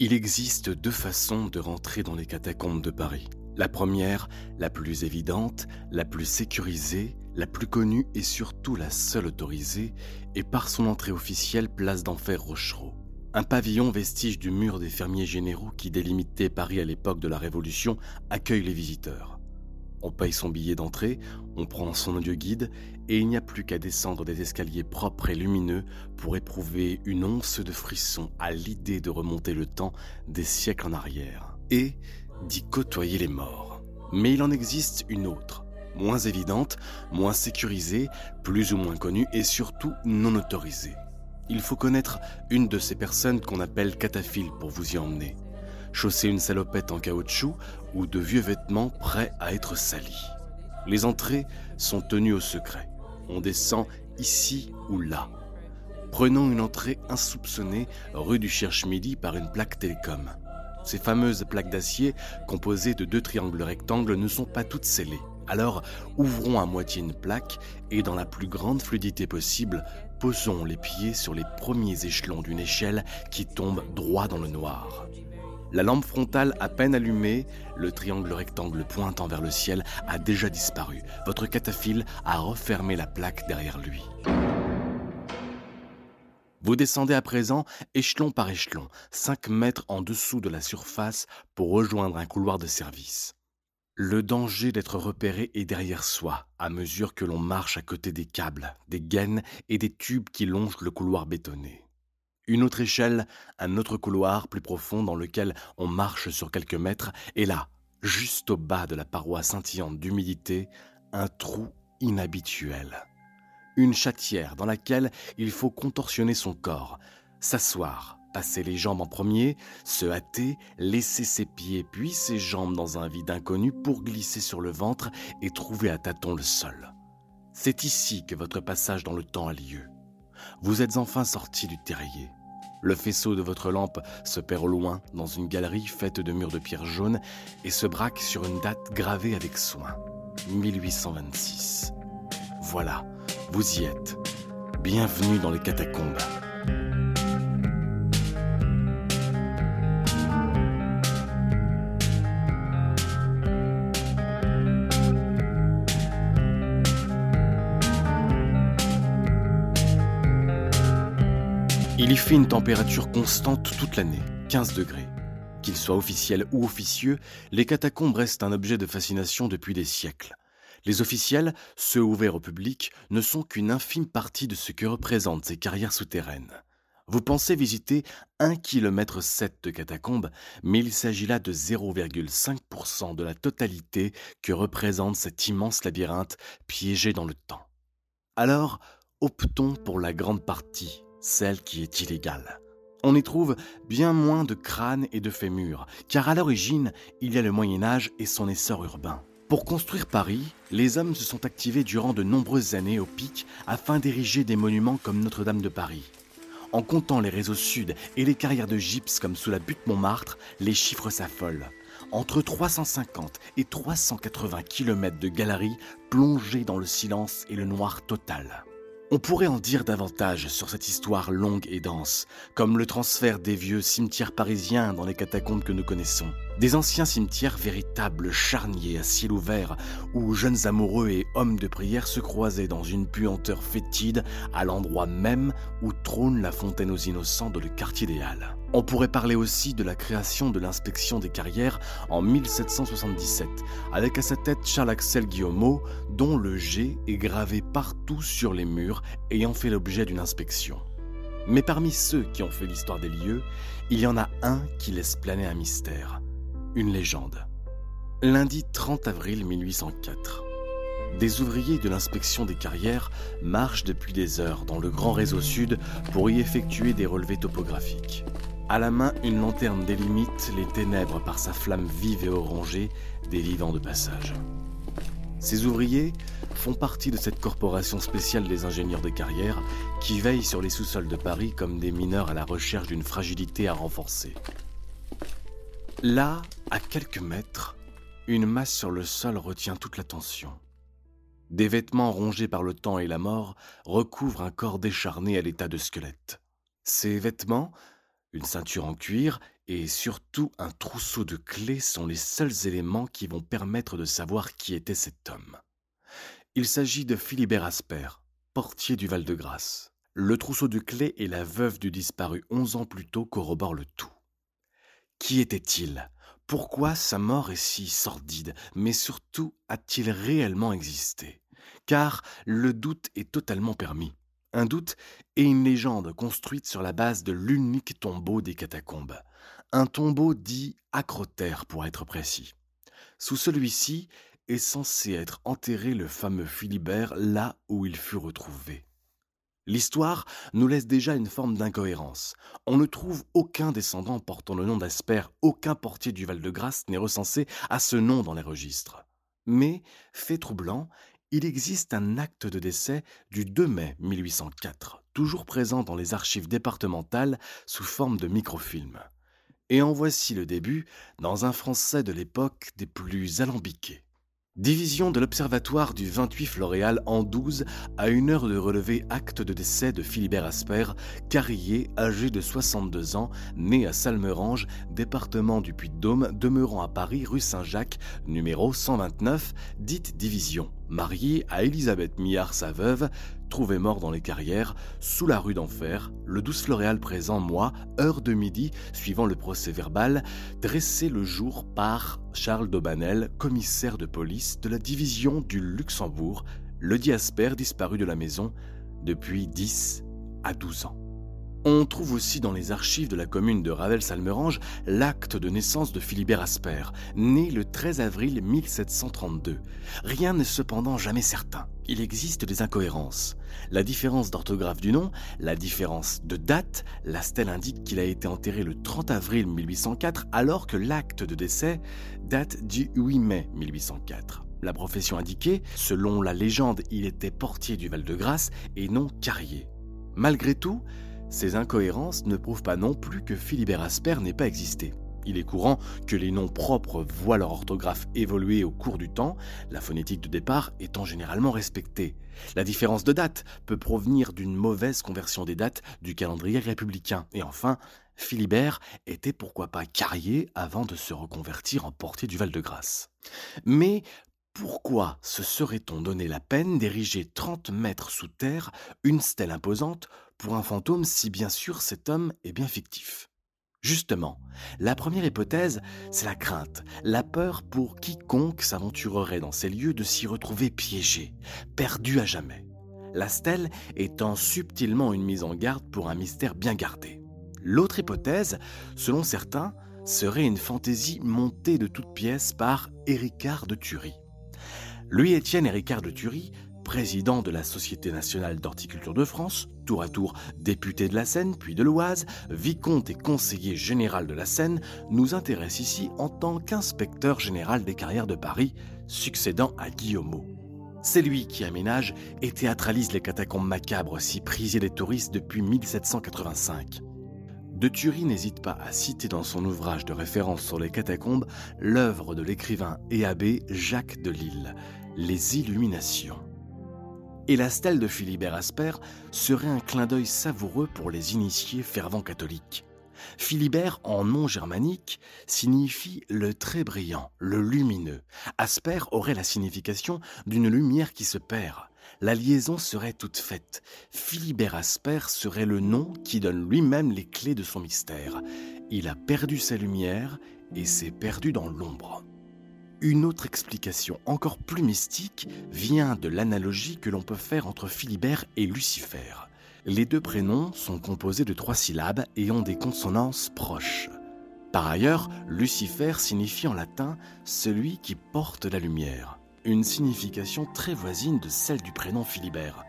Il existe deux façons de rentrer dans les catacombes de Paris. La première, la plus évidente, la plus sécurisée, la plus connue et surtout la seule autorisée, est par son entrée officielle place d'Enfer Rochereau. Un pavillon vestige du mur des fermiers généraux qui délimitait Paris à l'époque de la Révolution accueille les visiteurs. On paye son billet d'entrée, on prend son audio guide et il n'y a plus qu'à descendre des escaliers propres et lumineux pour éprouver une once de frisson à l'idée de remonter le temps des siècles en arrière et d'y côtoyer les morts. Mais il en existe une autre, moins évidente, moins sécurisée, plus ou moins connue et surtout non autorisée. Il faut connaître une de ces personnes qu'on appelle cataphiles pour vous y emmener chausser une salopette en caoutchouc ou de vieux vêtements prêts à être salis. Les entrées sont tenues au secret. On descend ici ou là. Prenons une entrée insoupçonnée rue du Cherche-Midi par une plaque télécom. Ces fameuses plaques d'acier composées de deux triangles rectangles ne sont pas toutes scellées. Alors, ouvrons à moitié une plaque et dans la plus grande fluidité possible, posons les pieds sur les premiers échelons d'une échelle qui tombe droit dans le noir. La lampe frontale à peine allumée, le triangle rectangle pointant vers le ciel a déjà disparu. Votre cataphile a refermé la plaque derrière lui. Vous descendez à présent échelon par échelon, 5 mètres en dessous de la surface pour rejoindre un couloir de service. Le danger d'être repéré est derrière soi à mesure que l'on marche à côté des câbles, des gaines et des tubes qui longent le couloir bétonné. Une autre échelle, un autre couloir plus profond dans lequel on marche sur quelques mètres, et là, juste au bas de la paroi scintillante d'humidité, un trou inhabituel. Une chatière dans laquelle il faut contorsionner son corps, s'asseoir, passer les jambes en premier, se hâter, laisser ses pieds puis ses jambes dans un vide inconnu pour glisser sur le ventre et trouver à tâtons le sol. C'est ici que votre passage dans le temps a lieu. Vous êtes enfin sorti du terrier. Le faisceau de votre lampe se perd au loin dans une galerie faite de murs de pierre jaune et se braque sur une date gravée avec soin. 1826. Voilà, vous y êtes. Bienvenue dans les catacombes. Il y fait une température constante toute l'année, 15 degrés. Qu'il soit officiel ou officieux, les catacombes restent un objet de fascination depuis des siècles. Les officiels, ceux ouverts au public, ne sont qu'une infime partie de ce que représentent ces carrières souterraines. Vous pensez visiter 1,7 km de catacombes, mais il s'agit là de 0,5% de la totalité que représente cet immense labyrinthe piégé dans le temps. Alors, optons pour la grande partie, celle qui est illégale. On y trouve bien moins de crânes et de fémurs, car à l'origine, il y a le Moyen Âge et son essor urbain. Pour construire Paris, les hommes se sont activés durant de nombreuses années au pic afin d'ériger des monuments comme Notre-Dame de Paris. En comptant les réseaux sud et les carrières de gypse comme sous la butte Montmartre, les chiffres s'affolent. Entre 350 et 380 km de galeries plongées dans le silence et le noir total. On pourrait en dire davantage sur cette histoire longue et dense, comme le transfert des vieux cimetières parisiens dans les catacombes que nous connaissons. Des anciens cimetières véritables charniers à ciel ouvert, où jeunes amoureux et hommes de prière se croisaient dans une puanteur fétide à l'endroit même où trône la fontaine aux innocents dans le quartier des Halles. On pourrait parler aussi de la création de l'inspection des carrières en 1777, avec à sa tête Charles-Axel Guillaumeau, dont le G est gravé partout sur les murs ayant fait l'objet d'une inspection. Mais parmi ceux qui ont fait l'histoire des lieux, il y en a un qui laisse planer un mystère, une légende. Lundi 30 avril 1804. Des ouvriers de l'inspection des carrières marchent depuis des heures dans le grand réseau sud pour y effectuer des relevés topographiques. À la main, une lanterne délimite les ténèbres par sa flamme vive et orangée des vivants de passage. Ces ouvriers font partie de cette corporation spéciale des ingénieurs de carrière qui veille sur les sous-sols de Paris comme des mineurs à la recherche d'une fragilité à renforcer. Là, à quelques mètres, une masse sur le sol retient toute l'attention. Des vêtements rongés par le temps et la mort recouvrent un corps décharné à l'état de squelette. Ces vêtements, Une ceinture en cuir et surtout un trousseau de clés sont les seuls éléments qui vont permettre de savoir qui était cet homme. Il s'agit de Philibert Asper, portier du Val-de-Grâce. Le trousseau de clés et la veuve du disparu onze ans plus tôt corroborent le tout. Qui était-il? Pourquoi sa mort est si sordide Mais surtout, a-t-il réellement existé? Car le doute est totalement permis. Un doute et une légende construite sur la base de l'unique tombeau des catacombes. Un tombeau dit acrotère pour être précis. Sous celui-ci est censé être enterré le fameux Philibert là où il fut retrouvé. L'histoire nous laisse déjà une forme d'incohérence. On ne trouve aucun descendant portant le nom d'Asper, aucun portier du Val-de-Grâce n'est recensé à ce nom dans les registres. Mais, fait troublant, il existe un acte de décès du 2 mai 1804, toujours présent dans les archives départementales sous forme de microfilm. Et en voici le début dans un français de l'époque des plus alambiqués. Division de l'Observatoire du 28 Floréal en 12 à une heure de relever acte de décès de Philibert Asper, carrier âgé de 62 ans, né à Salmerange, département du Puy-de-Dôme, demeurant à Paris rue Saint-Jacques, numéro 129, dite Division, marié à Elisabeth Millard, sa veuve, trouvé mort dans les carrières, sous la rue d'Enfer, le 12 Floréal présent, mois, heure de midi, suivant le procès verbal, dressé le jour par Charles Daubanel, commissaire de police de la division du Luxembourg, le diasper disparu de la maison depuis 10 à 12 ans. On trouve aussi dans les archives de la commune de Ravel-Salmerange l'acte de naissance de Philibert Asper, né le 13 avril 1732. Rien n'est cependant jamais certain. Il existe des incohérences. La différence d'orthographe du nom, la différence de date, la stèle indique qu'il a été enterré le 30 avril 1804 alors que l'acte de décès date du 8 mai 1804. La profession indiquée, selon la légende, il était portier du Val-de-Grâce et non carrier. Malgré tout, ces incohérences ne prouvent pas non plus que Philibert Asper n'ait pas existé. Il est courant que les noms propres voient leur orthographe évoluer au cours du temps, la phonétique de départ étant généralement respectée. La différence de date peut provenir d'une mauvaise conversion des dates du calendrier républicain. Et enfin, Philibert était pourquoi pas carrier avant de se reconvertir en portier du Val-de-Grâce. Mais pourquoi se serait-on donné la peine d'ériger 30 mètres sous terre une stèle imposante pour un fantôme si bien sûr cet homme est bien fictif Justement, la première hypothèse, c'est la crainte, la peur pour quiconque s'aventurerait dans ces lieux de s'y retrouver piégé, perdu à jamais. La stèle étant subtilement une mise en garde pour un mystère bien gardé. L'autre hypothèse, selon certains, serait une fantaisie montée de toutes pièces par Éricard de Thury. Louis-Étienne Ricard de Thury, président de la Société nationale d'horticulture de France, tour à tour député de la Seine puis de l'Oise, vicomte et conseiller général de la Seine, nous intéresse ici en tant qu'inspecteur général des carrières de Paris, succédant à Guillaumeau. C'est lui qui aménage et théâtralise les catacombes macabres si prisées des touristes depuis 1785. De Thury n'hésite pas à citer dans son ouvrage de référence sur les catacombes l'œuvre de l'écrivain et abbé Jacques de Lille, les illuminations. Et la stèle de Philibert Asper serait un clin d'œil savoureux pour les initiés fervents catholiques. Philibert, en nom germanique, signifie le très brillant, le lumineux. Asper aurait la signification d'une lumière qui se perd. La liaison serait toute faite. Philibert Asper serait le nom qui donne lui-même les clés de son mystère. Il a perdu sa lumière et s'est perdu dans l'ombre. Une autre explication encore plus mystique vient de l'analogie que l'on peut faire entre Philibert et Lucifer. Les deux prénoms sont composés de trois syllabes et ont des consonances proches. Par ailleurs, Lucifer signifie en latin celui qui porte la lumière, une signification très voisine de celle du prénom Philibert.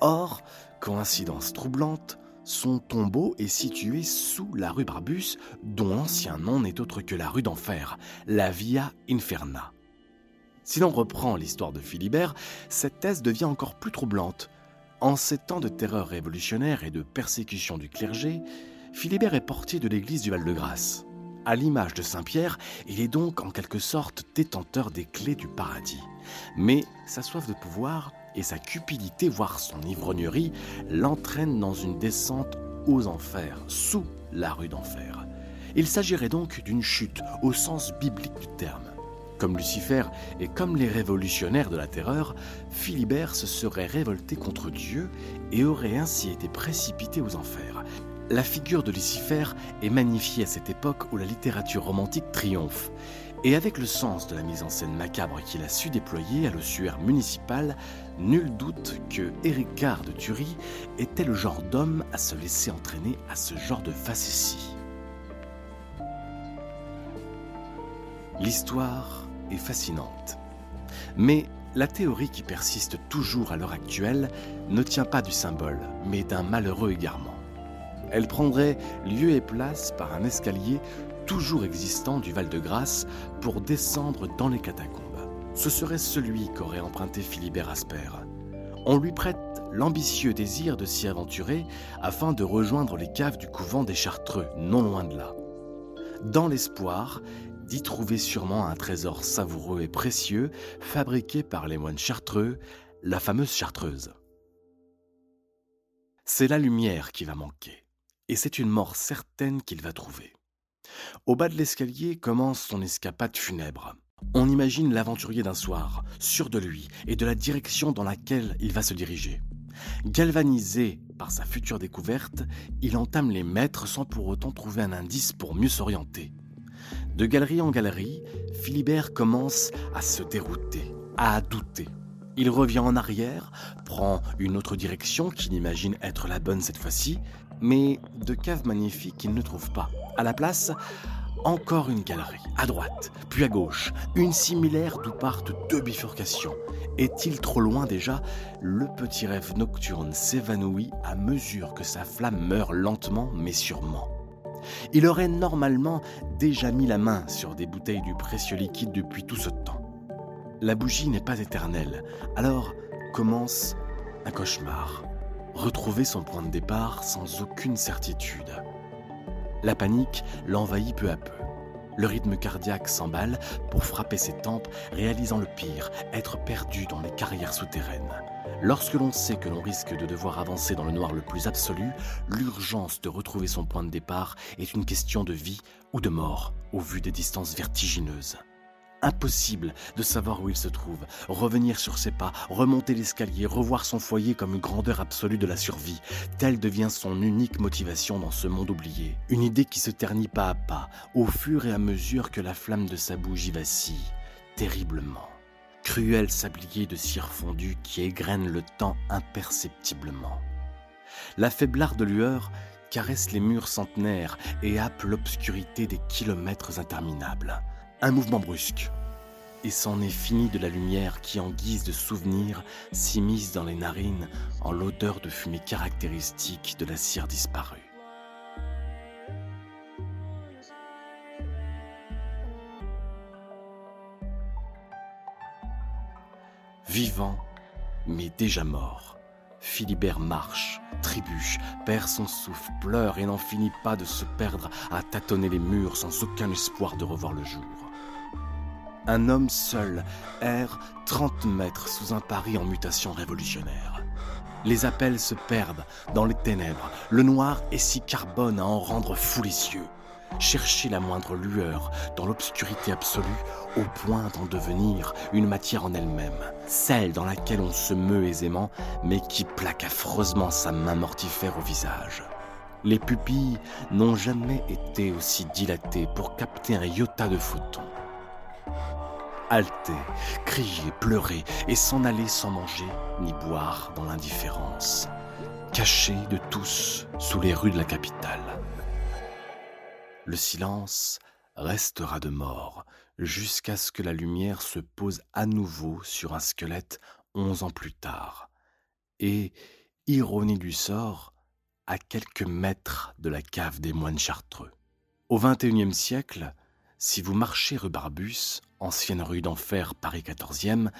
Or, coïncidence troublante, son tombeau est situé sous la rue Barbus, dont l'ancien nom n'est autre que la rue d'Enfer, la Via Inferna. Si l'on reprend l'histoire de Philibert, cette thèse devient encore plus troublante. En ces temps de terreur révolutionnaire et de persécution du clergé, Philibert est portier de l'église du Val-de-Grâce. À l'image de Saint-Pierre, il est donc en quelque sorte détenteur des clés du paradis. Mais sa soif de pouvoir et sa cupidité, voire son ivrognerie, l'entraînent dans une descente aux enfers, sous la rue d'enfer. Il s'agirait donc d'une chute au sens biblique du terme. Comme Lucifer et comme les révolutionnaires de la terreur, Philibert se serait révolté contre Dieu et aurait ainsi été précipité aux enfers. La figure de Lucifer est magnifiée à cette époque où la littérature romantique triomphe. Et avec le sens de la mise en scène macabre qu'il a su déployer à l'ossuaire municipal, nul doute que Gare de Thury était le genre d'homme à se laisser entraîner à ce genre de facétie. L'histoire est fascinante. Mais la théorie qui persiste toujours à l'heure actuelle ne tient pas du symbole, mais d'un malheureux égarement. Elle prendrait lieu et place par un escalier toujours existant du Val-de-Grâce pour descendre dans les catacombes. Ce serait celui qu'aurait emprunté Philibert Asper. On lui prête l'ambitieux désir de s'y aventurer afin de rejoindre les caves du couvent des Chartreux, non loin de là. Dans l'espoir d'y trouver sûrement un trésor savoureux et précieux fabriqué par les moines chartreux, la fameuse chartreuse. C'est la lumière qui va manquer, et c'est une mort certaine qu'il va trouver. Au bas de l'escalier commence son escapade funèbre. On imagine l'aventurier d'un soir, sûr de lui et de la direction dans laquelle il va se diriger. Galvanisé par sa future découverte, il entame les mètres sans pour autant trouver un indice pour mieux s'orienter. De galerie en galerie, Philibert commence à se dérouter, à douter. Il revient en arrière, prend une autre direction qu'il imagine être la bonne cette fois-ci, mais de cave magnifique il ne trouve pas. À la place, encore une galerie, à droite, puis à gauche, une similaire d'où partent deux bifurcations. Est-il trop loin déjà? Le petit rêve nocturne s'évanouit à mesure que sa flamme meurt lentement mais sûrement. Il aurait normalement déjà mis la main sur des bouteilles du précieux liquide depuis tout ce temps. La bougie n'est pas éternelle, alors commence un cauchemar. Retrouver son point de départ sans aucune certitude. La panique l'envahit peu à peu. Le rythme cardiaque s'emballe pour frapper ses tempes, réalisant le pire, être perdu dans les carrières souterraines. Lorsque l'on sait que l'on risque de devoir avancer dans le noir le plus absolu, l'urgence de retrouver son point de départ est une question de vie ou de mort au vu des distances vertigineuses. Impossible de savoir où il se trouve, revenir sur ses pas, remonter l'escalier, revoir son foyer comme une grandeur absolue de la survie. Telle devient son unique motivation dans ce monde oublié. Une idée qui se ternit pas à pas, au fur et à mesure que la flamme de sa bougie vacille, terriblement cruel sablier de cire fondue qui égrène le temps imperceptiblement. La faiblarde lueur caresse les murs centenaires et happe l'obscurité des kilomètres interminables. Un mouvement brusque, et c'en est fini de la lumière qui, en guise de souvenir, s'immisce dans les narines en l'odeur de fumée caractéristique de la cire disparue. Vivant, mais déjà mort. Philibert marche, trébuche, perd son souffle, pleure et n'en finit pas de se perdre à tâtonner les murs sans aucun espoir de revoir le jour. Un homme seul erre 30 mètres sous un Paris en mutation révolutionnaire. Les appels se perdent dans les ténèbres. Le noir est si carbone à en rendre fou les cieux chercher la moindre lueur dans l'obscurité absolue au point d'en devenir une matière en elle-même, celle dans laquelle on se meut aisément mais qui plaque affreusement sa main mortifère au visage. Les pupilles n'ont jamais été aussi dilatées pour capter un iota de photon. Halter, crier, pleurer et s'en aller sans manger ni boire dans l'indifférence, caché de tous sous les rues de la capitale le silence restera de mort jusqu'à ce que la lumière se pose à nouveau sur un squelette onze ans plus tard. Et, ironie du sort, à quelques mètres de la cave des moines chartreux. Au XXIe siècle, si vous marchez rue Barbus, ancienne rue d'enfer Paris XIVe,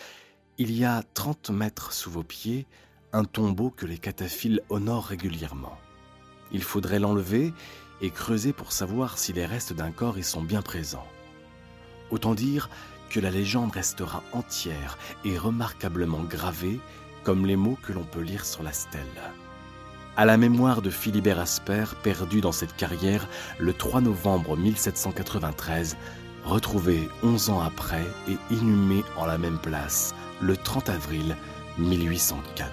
il y a trente mètres sous vos pieds un tombeau que les cataphiles honorent régulièrement. Il faudrait l'enlever et creuser pour savoir si les restes d'un corps y sont bien présents. Autant dire que la légende restera entière et remarquablement gravée comme les mots que l'on peut lire sur la stèle. à la mémoire de Philibert Asper, perdu dans cette carrière le 3 novembre 1793, retrouvé 11 ans après et inhumé en la même place le 30 avril 1804.